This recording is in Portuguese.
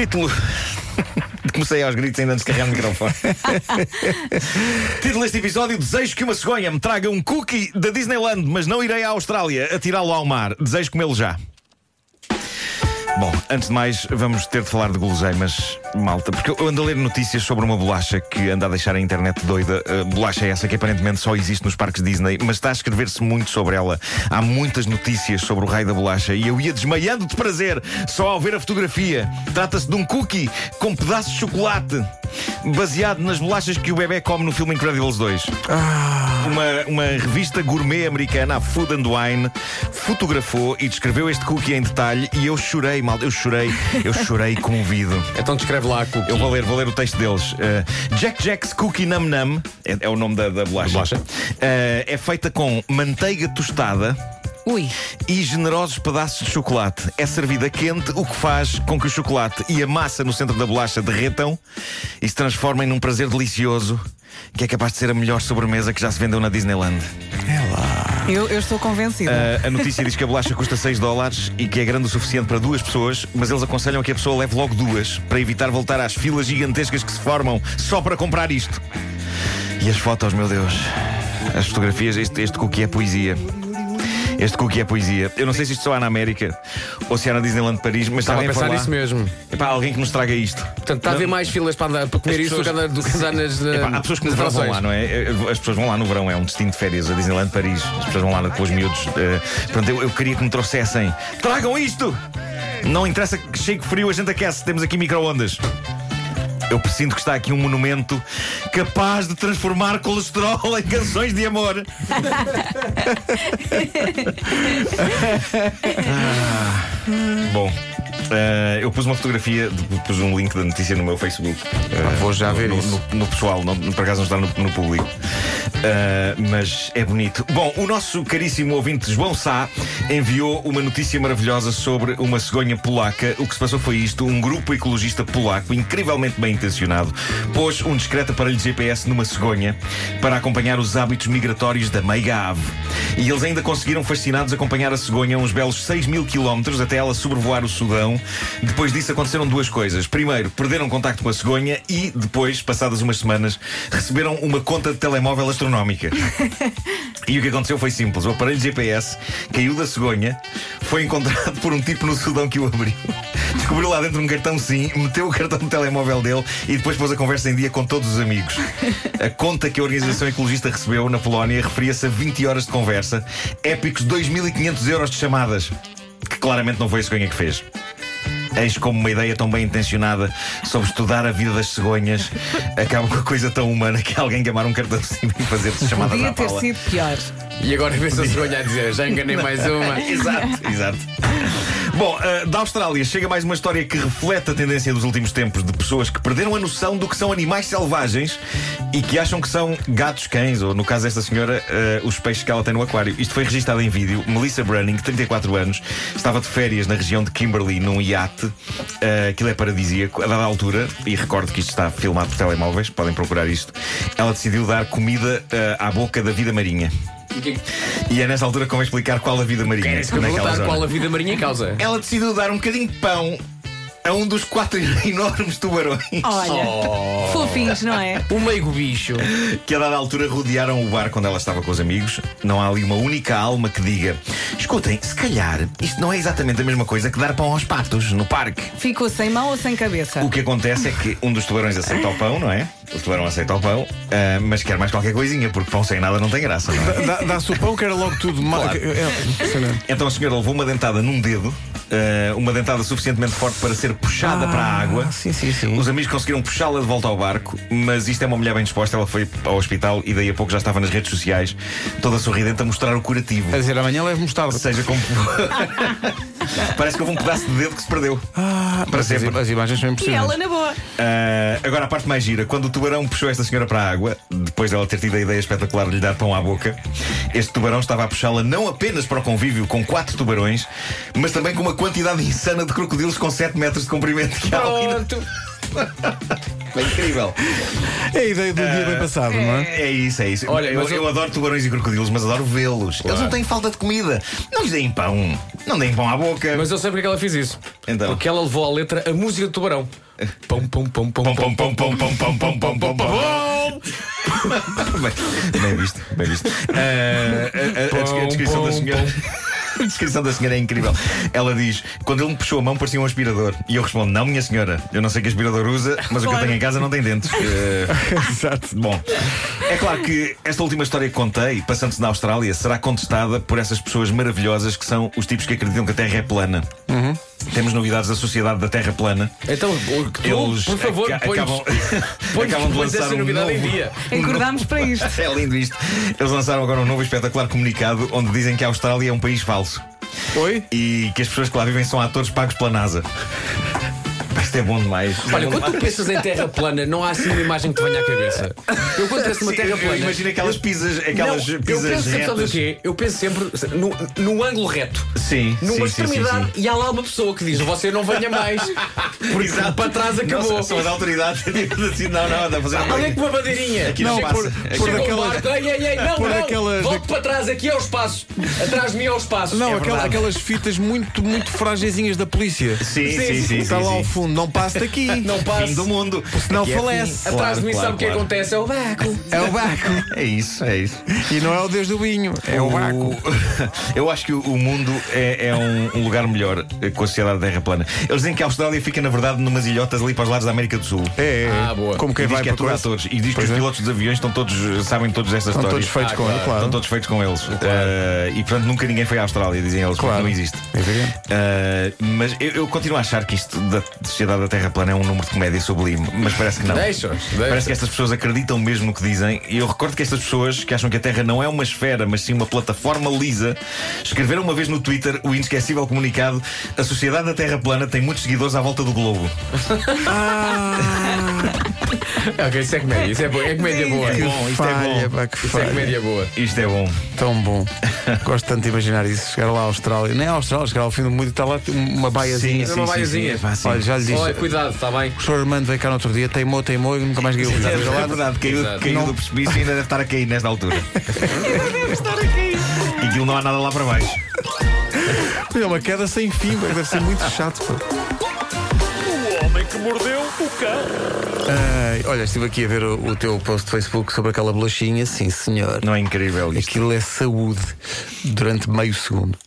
Título. Comecei aos gritos ainda antes de carregar o microfone. Título deste episódio: Desejo que uma cegonha me traga um cookie da Disneyland, mas não irei à Austrália a tirá-lo ao mar. Desejo comê-lo já. Bom, antes de mais, vamos ter de falar de guloseimas, malta, porque eu ando a ler notícias sobre uma bolacha que anda a deixar a internet doida. Uh, bolacha é essa que aparentemente só existe nos parques Disney, mas está a escrever-se muito sobre ela. Há muitas notícias sobre o raio da bolacha e eu ia desmaiando de prazer só ao ver a fotografia. Trata-se de um cookie com pedaços de chocolate baseado nas bolachas que o bebê come no filme Incredibles 2. Ah. Uma, uma revista gourmet americana, a Food and Wine, fotografou e descreveu este cookie em detalhe e eu chorei, mal, eu chorei, eu chorei comovido. Então descreve lá a cookie. Eu vou ler, vou ler o texto deles. Uh, Jack Jack's Cookie Num Num é, é o nome da, da bolacha. bolacha. Uh, é feita com manteiga tostada. Ui. E generosos pedaços de chocolate. É servida quente, o que faz com que o chocolate e a massa no centro da bolacha derretam e se transformem num prazer delicioso que é capaz de ser a melhor sobremesa que já se vendeu na Disneyland. É lá. Eu, eu estou convencida. Uh, a notícia diz que a bolacha custa 6 dólares e que é grande o suficiente para duas pessoas, mas eles aconselham que a pessoa leve logo duas para evitar voltar às filas gigantescas que se formam só para comprar isto. E as fotos, meu Deus. As fotografias, este, este cookie é poesia. Este cookie é poesia. Eu não sei se isto só há na América ou se há na Disneyland de Paris, mas Estava a pensar nisso mesmo. É para alguém que nos traga isto. Portanto, está a haver mais filas para, andar, para comer isto do que andar, do que andar nas. Epá, há pessoas que verão vão lá, não é? As pessoas vão lá no verão, é um destino de férias, a Disneyland de Paris. As pessoas vão lá com os miúdos. Uh, pronto, eu, eu queria que me trouxessem. Tragam isto! Não interessa que chegue frio, a gente aquece. Temos aqui micro-ondas. Eu presinto que está aqui um monumento capaz de transformar colesterol em canções de amor. ah, bom. Uh, eu pus uma fotografia, pus um link da notícia no meu Facebook. Uh, vou já ver no, isso. No, no, pessoal, não, por acaso não está no, no público. Uh, mas é bonito. Bom, o nosso caríssimo ouvinte João Sá enviou uma notícia maravilhosa sobre uma cegonha polaca. O que se passou foi isto: um grupo ecologista polaco, incrivelmente bem intencionado, pôs um discreto aparelho de GPS numa cegonha para acompanhar os hábitos migratórios da meiga ave. E eles ainda conseguiram, fascinados, acompanhar a cegonha uns belos 6 mil quilómetros até ela sobrevoar o Sudão depois disso aconteceram duas coisas. Primeiro, perderam contacto com a cegonha e depois, passadas umas semanas, receberam uma conta de telemóvel astronómica. e o que aconteceu foi simples. O aparelho GPS caiu da cegonha, foi encontrado por um tipo no Sudão que o abriu. Descobriu lá dentro um cartão SIM, meteu o cartão no telemóvel dele e depois pôs a conversa em dia com todos os amigos. A conta que a organização ecologista recebeu na Polónia referia-se a 20 horas de conversa, épicos 2.500 euros de chamadas, que claramente não foi a cegonha que fez. Eis como uma ideia tão bem intencionada sobre estudar a vida das cegonhas acaba com a coisa tão humana que alguém gamar um cartão de cima e fazer-se chamadas Podia à ter pala. sido pior. E agora vê-se a cegonha a dizer: já enganei mais uma. exato, exato. Bom, uh, da Austrália chega mais uma história que reflete a tendência dos últimos tempos de pessoas que perderam a noção do que são animais selvagens e que acham que são gatos, cães, ou no caso desta senhora, uh, os peixes que ela tem no aquário. Isto foi registado em vídeo. Melissa Brunning, 34 anos, estava de férias na região de Kimberley num iate. Uh, aquilo é paradisíaco. A dada altura, e recordo que isto está filmado por telemóveis, podem procurar isto, ela decidiu dar comida uh, à boca da vida marinha. E é nessa altura que vamos explicar qual a vida marinha. É que eu perguntar qual a vida marinha causa. Ela decidiu dar um bocadinho de pão a um dos quatro enormes tubarões. Olha, oh. fofinhos, não é? O meigo bicho. Que a dada altura rodearam o bar quando ela estava com os amigos. Não há ali uma única alma que diga: escutem, se calhar isto não é exatamente a mesma coisa que dar pão aos patos no parque. Ficou sem mão ou sem cabeça? O que acontece é que um dos tubarões aceita o pão, não é? O tubarão aceita o pão, uh, mas quer mais qualquer coisinha, porque pão sem nada não tem graça, não é? Dá-se o pão que era logo tudo. Claro. É, então a senhora levou uma dentada num dedo uh, uma dentada suficientemente forte para ser puxada ah, para a água. Sim, sim, sim. Os amigos conseguiram puxá-la de volta ao barco, mas isto é uma mulher bem disposta. Ela foi ao hospital e daí a pouco já estava nas redes sociais, toda sorridente, a mostrar o curativo. A dizer, amanhã leve mostarda. Seja como. Parece que houve um pedaço de dedo que se perdeu. Ah, para sempre. As imagens são impressionantes. E ela na boa. Uh, agora a parte mais gira: quando o tubarão puxou esta senhora para a água, depois dela ter tido a ideia espetacular de lhe dar pão à boca, este tubarão estava a puxá-la não apenas para o convívio com quatro tubarões, mas também com uma quantidade insana de crocodilos com 7 metros de comprimento que há Pronto. É incrível. É a ideia do dia bem passado, não é? É isso, é isso. Olha, eu, eu- eu adoro tubarões e crocodilos, mas adoro vê-los. Eles não têm falta de comida. Não lhes deem pão. Não deem pão à boca. Mas eu sei porque é que ela fez isso. Então. Porque ela levou à letra a música do tubarão. Pão, pão, pão, pão, pão, pom, pom, pom, pom, pom, pom, pom, pom, pom. Bem, visto, bem visto. Ah, a- a- a descri- a descrição da senhora. A descrição da senhora é incrível. Ela diz: quando ele me puxou a mão, parecia um aspirador. E eu respondo: Não, minha senhora, eu não sei que aspirador usa, mas o que eu tenho em casa não tem dentes. Ah, Exato. Bom, é claro que esta última história que contei, passando-se na Austrália, será contestada por essas pessoas maravilhosas que são os tipos que acreditam que a Terra é plana. Temos novidades da Sociedade da Terra plana. Então, tu, Eles por favor, aca- põe acabam, põe acabam de pões lançar um novidade em novo- dia. Encordámos para isto. É lindo isto. Eles lançaram agora um novo e espetacular comunicado onde dizem que a Austrália é um país falso Oi? e que as pessoas que lá vivem são atores pagos pela NASA. Isto é bom demais. Olha, É bom quando tu demais. pensas em terra plana, não há assim uma imagem que te venha à cabeça. Eu quando penso numa Sim, terra eu- plana. imagino aquelas pizzas, aquelas não, eu pizzas penso sempre, sabes o retas. quê? Eu penso sempre no, num ângulo reto. Sim, Numa sim, sim, sim, extremidade sim. e há lá uma pessoa que diz: Você não venha mais. Porque Exato. para trás acabou. Não, são as autoridades. Assim, não, não, dá a fazer Olha aqui uma bandeirinha. Aqui não Chega- passa. chega Aqui barco, ei, ei, ei, não, por não. daquelas- Volte para trás, aqui é o espaço. Atrás de mim é o espaço. Não, É aquela- verdade. aquelas fitas muito, muito frágeisinhas da polícia. Sim, Sim, sim, sim. sim, Está lá sim. ao fundo, não passe daqui. Não passe. Fim do mundo. Senão Aqui é falece. fim. Atrás Claro, de mim, claro, sabe o que claro. acontece? É o vácuo. É o Baco. É isso, é isso. E não é o Deus do vinho, é o Baco. Eu acho que o mundo é, é um, um lugar melhor eh, com a sociedade da Terra plana. Eles dizem que a Austrália fica, na verdade, numas ilhotas ali para os lados da América do Sul. É, é. Ah, boa. Como quem e diz vai que é para tudo atores. E diz que Pois os é. pilotos dos aviões estão todos, sabem todas estas Estão histórias. todos feitos Ah, com claro. claro. Estão todos feitos com eles. Eh, e portanto nunca ninguém foi à Austrália, dizem eles, Claro. não existe. Eh, mas eu, eu continuo a achar que isto da Sociedade da Terra Plana é um número de comédia sublime, mas parece que não. Deixa-os. Parece deixa que estas pessoas acreditam mesmo no que dizem. E eu recordo que estas pessoas que acham que a Terra não é uma esfera, mas sim uma plataforma lisa, escreveram uma vez no Twitter o inesquecível comunicado: A Sociedade da Terra Plana tem muitos seguidores à volta do globo. Ok, isso é comédia. Isso é, boa. é comédia boa. Que bom, isto é falha, bom. pá, que Isso é falha. comédia boa. Isto é bom. Tão bom. Gosto tanto de imaginar isso. Chegar lá à Austrália. Nem à Austrália, chegar ao fim do mundo e está lá uma baiazinha. sim. uma baiazinha. Pá, sim. Olha, já lhe disse. Olha, cuidado, está bem? O professor Armando veio cá no outro dia, teimou, teimou e nunca mais ganhou o É, é verdade, caiu, caiu Não. do precipício e ainda deve estar a cair nesta altura. deve estar a cair. E aquilo não há nada lá para baixo. É uma queda sem fim, deve ser muito chato. pá. Mordeu o cão. Ai, olha, estive aqui a ver o, o teu post de Facebook sobre aquela bolachinha. Sim, senhor. Não é incrível isto? Aquilo é saúde durante meio segundo.